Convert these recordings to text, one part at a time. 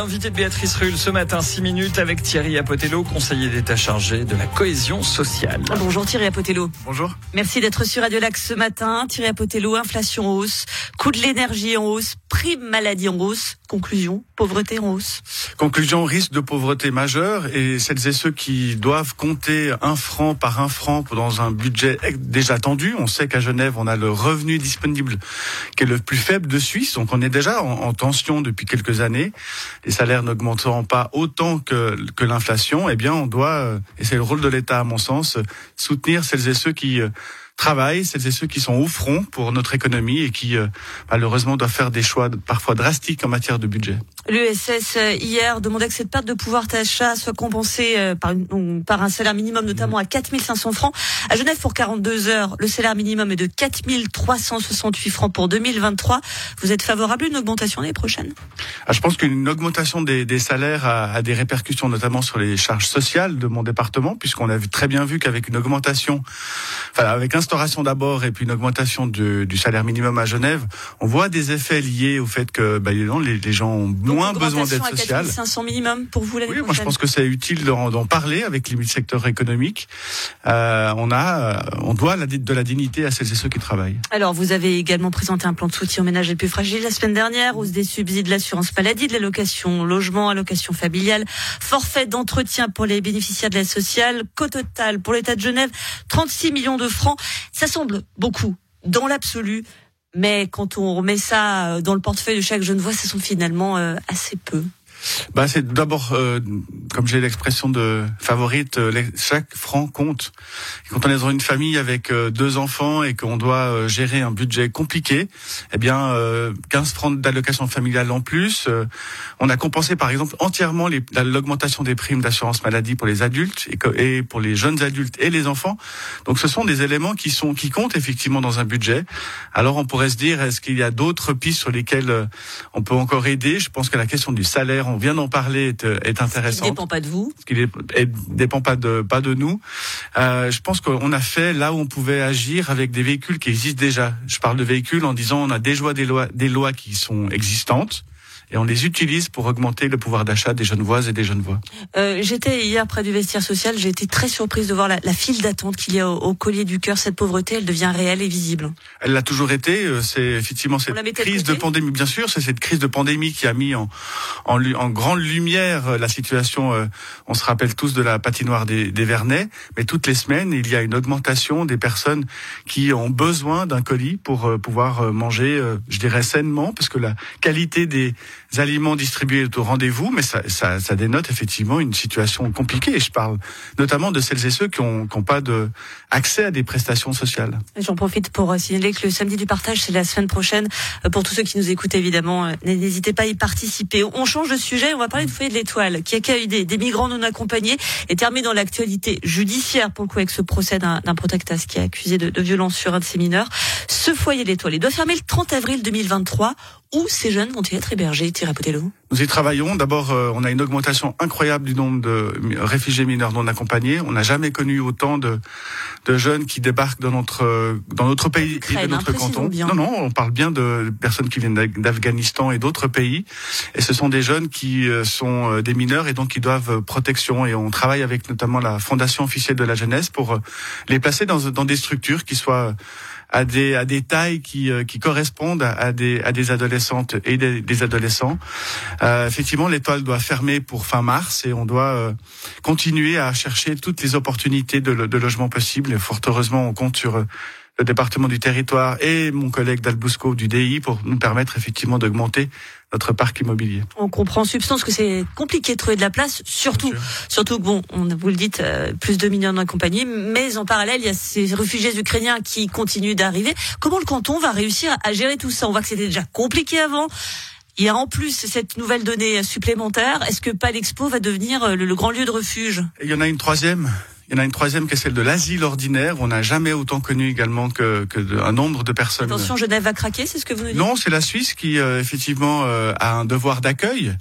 L'invité de Béatrice Rulle ce matin, 6 minutes avec Thierry Apotello, conseiller d'État chargé de la cohésion sociale. Bonjour Thierry Apotello. Bonjour. Merci d'être sur Radio Lac ce matin. Thierry Apotello, inflation en hausse, coût de l'énergie en hausse, prime maladie en hausse. Conclusion, pauvreté en hausse. Conclusion, risque de pauvreté majeure et celles et ceux qui doivent compter un franc par un franc dans un budget déjà tendu. On sait qu'à Genève, on a le revenu disponible qui est le plus faible de Suisse, donc on est déjà en, en tension depuis quelques années. Les salaires n'augmenteront pas autant que, l'inflation. Eh bien, on doit, euh, et c'est le rôle de l'État à mon sens, soutenir celles et ceux qui euh, travaillent, celles et ceux qui sont au front pour notre économie et qui euh, malheureusement doivent faire des choix parfois drastiques en matière de budget. L'ESS hier demandait que cette perte de pouvoir d'achat soit compensée euh, par, une, par un salaire minimum notamment à 4500 francs. À Genève pour 42 heures, le salaire minimum est de 4368 francs pour 2023. Vous êtes favorable à une augmentation l'année prochaine? Ah, Je pense qu'une augmentation des, des salaires a, a, des répercussions notamment sur les charges sociales de mon département puisqu'on a vu, très bien vu qu'avec une augmentation, enfin avec instauration d'abord et puis une augmentation de, du salaire minimum à Genève, on voit des effets liés au fait que bah, les, les gens ont moins besoin d'aide sociale. 500 minimum pour vous l'année Oui, prochaine. moi je pense que c'est utile d'en parler avec les secteurs économiques. Euh, on a, on doit de la dignité à celles et ceux qui travaillent. Alors vous avez également présenté un plan de soutien aux ménages les plus fragiles la semaine dernière, hausse des subsides de l'assurance maladie, de l'allocation logement, allocation familiale, forfait d'entretien pour les bénéficiaires de l'aide sociale, qu'au total pour l'État de Genève, 36 millions de francs. Ça semble beaucoup dans l'absolu. Mais quand on remet ça dans le portefeuille de chaque jeune voix, ça sont finalement euh, assez peu. Bah, c'est d'abord, euh, comme j'ai l'expression de favorite, euh, chaque franc compte. Quand on est dans une famille avec euh, deux enfants et qu'on doit euh, gérer un budget compliqué, eh bien, 15 francs d'allocation familiale en plus. on a compensé, par exemple, entièrement l'augmentation des primes d'assurance maladie pour les adultes et, pour les jeunes adultes et les enfants. Donc, ce sont des éléments qui sont qui comptent effectivement dans un budget. Alors, on pourrait se dire, est-ce qu'il y a d'autres pistes sur lesquelles on peut encore aider? Je pense que la question du salaire on vient d'en parler, est, est intéressant. Ce qui dépend pas de vous. Ce qui dépend pas de pas de nous. Euh, je pense qu'on a fait là où on pouvait agir avec des véhicules qui existent déjà. Je parle de véhicules en disant on a déjà des lois, des lois qui sont existantes et on les utilise pour augmenter le pouvoir d'achat des jeunes voix et des jeunes voix. Euh, J'étais hier près du vestiaire social, j'ai été très surprise de voir la, la file d'attente qu'il y a au, au, collier du cœur. Cette pauvreté, elle devient réelle et visible. Elle l'a toujours été. Euh, c'est effectivement cette crise de, de pandémie. Bien sûr, c'est cette crise de pandémie qui a mis en, en, en grande lumière euh, la situation. Euh, on se rappelle tous de la patinoire des, des Vernets, mais toutes les semaines, il y a une augmentation des personnes qui ont besoin d'un colis pour pouvoir manger, je dirais sainement, parce que la qualité des aliments distribués au rendez-vous, mais ça, ça, ça, dénote effectivement une situation compliquée. Je parle notamment de celles et ceux qui n'ont pas de accès à des prestations sociales. J'en profite pour signaler que le samedi du partage, c'est la semaine prochaine. Pour tous ceux qui nous écoutent, évidemment, n'hésitez pas à y participer. On change de sujet, on va parler de Foyer de l'Étoile, qui accueille des, des migrants non accompagnés et termine dans l'actualité judiciaire, pour le coup, avec ce procès d'un protectas qui est accusé de, de violence sur un de ses mineurs. Ce Foyer de l'Étoile, il doit fermer le 30 avril 2023. Où ces jeunes vont-ils être hébergés, Thierry Potello? Nous y travaillons. D'abord, euh, on a une augmentation incroyable du nombre de réfugiés mineurs non accompagnés. On n'a jamais connu autant de, de jeunes qui débarquent dans notre dans notre pays Ukraine, et de notre canton. Bien. Non, non, on parle bien de personnes qui viennent d'Afghanistan et d'autres pays. Et ce sont des jeunes qui sont des mineurs et donc qui doivent protection. Et on travaille avec notamment la Fondation officielle de la jeunesse pour les placer dans, dans des structures qui soient à des à des tailles qui qui correspondent à, des à des adolescentes et des, adolescents. Euh, effectivement, l'étoile doit fermer pour fin mars et on doit euh, continuer à chercher toutes les opportunités de, de logement possibles. Et fort heureusement, on compte sur le département du territoire et mon collègue d'Albusco du DI pour nous permettre effectivement d'augmenter notre parc immobilier. On comprend en substance que c'est compliqué de trouver de la place, surtout, surtout que bon, on, vous le dites, euh, plus de millions compagnie, mais en parallèle, il y a ces réfugiés ukrainiens qui continuent d'arriver. Comment le canton va réussir à gérer tout ça? On voit que c'était déjà compliqué avant. Il y a en plus cette nouvelle donnée supplémentaire. Est-ce que Palexpo va devenir le, le grand lieu de refuge? Il y en a une troisième. Il y en a une troisième qui est celle de l'asile ordinaire. On n'a jamais autant connu également que, que de, un nombre de personnes. Attention, Genève va craquer, c'est ce que vous nous dites Non, c'est la Suisse qui euh, effectivement euh, a un devoir d'accueil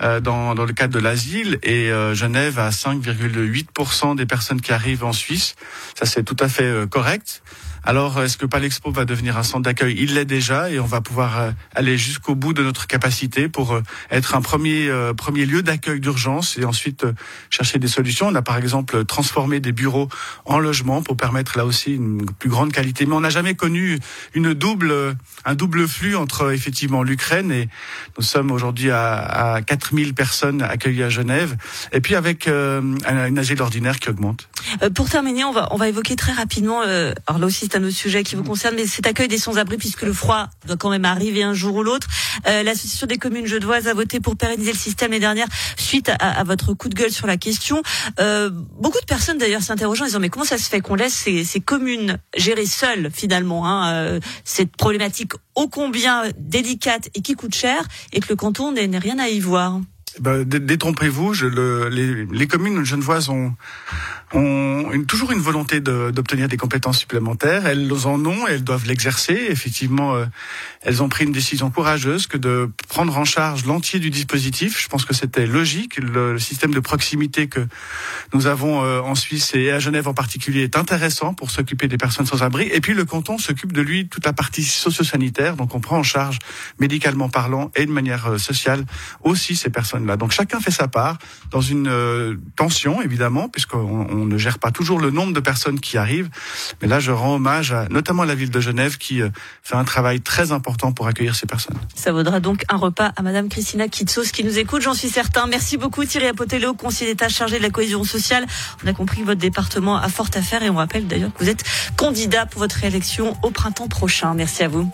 euh, dans, dans le cadre de l'asile et euh, Genève a 5,8% des personnes qui arrivent en Suisse. Ça c'est tout à fait euh, correct. Alors, est-ce que Palexpo va devenir un centre d'accueil? Il l'est déjà et on va pouvoir euh, aller jusqu'au bout de notre capacité pour euh, être un premier euh, premier lieu d'accueil d'urgence et ensuite chercher des solutions. On a par exemple transformé des bureaux en logements pour permettre là aussi une plus grande qualité. Mais on n'a jamais connu une double un double flux entre effectivement l'Ukraine et nous sommes aujourd'hui à, à 4000 personnes accueillies à Genève et puis avec une âge ordinaire qui augmente. pour terminer, on va on va évoquer très rapidement. alors là aussi c'est un autre sujet qui vous concerne, mais cet accueil des sans-abri, puisque le froid doit quand même arriver un jour ou l'autre. Euh, L'association des communes genevoises a voté pour pérenniser le système les dernières suite à, à, votre coup de gueule sur la question. Euh, beaucoup de personnes d'ailleurs s'interrogent en disant mais comment ça se fait qu'on laisse ces, ces, communes gérer seules finalement hein, euh, cette problématique ô combien délicate et qui coûte cher et que le canton n'ait rien à y voir? Ben, détrompez-vous, le, les, les communes genevoises ont ont une, toujours une volonté d'obtenir des compétences supplémentaires. Elles en ont, elles doivent l'exercer. Effectivement, euh, elles ont pris une décision courageuse que de prendre en charge l'entier du dispositif. Je pense que c'était logique. Le, système de proximité que nous avons euh, en Suisse et à Genève en particulier est intéressant pour s'occuper des personnes sans abri. Et puis le canton s'occupe de lui toute la partie socio-sanitaire. Donc on prend en charge médicalement parlant et de manière euh, sociale aussi ces personnes-là. Donc chacun fait sa part dans une tension évidemment puisqu'on on ne gère pas toujours le nombre de personnes qui arrivent. Mais là, je rends hommage à, notamment à la ville de Genève qui euh, fait un travail très important pour accueillir ces personnes. Ça vaudra donc un repas à Madame Christina Kitsos qui nous écoute, j'en suis certain. Merci beaucoup Thierry Apotello, conseiller d'État chargé de la cohésion sociale. On a compris que votre département a fort à faire et on rappelle d'ailleurs que vous êtes candidat pour votre réélection au printemps prochain. Merci à vous.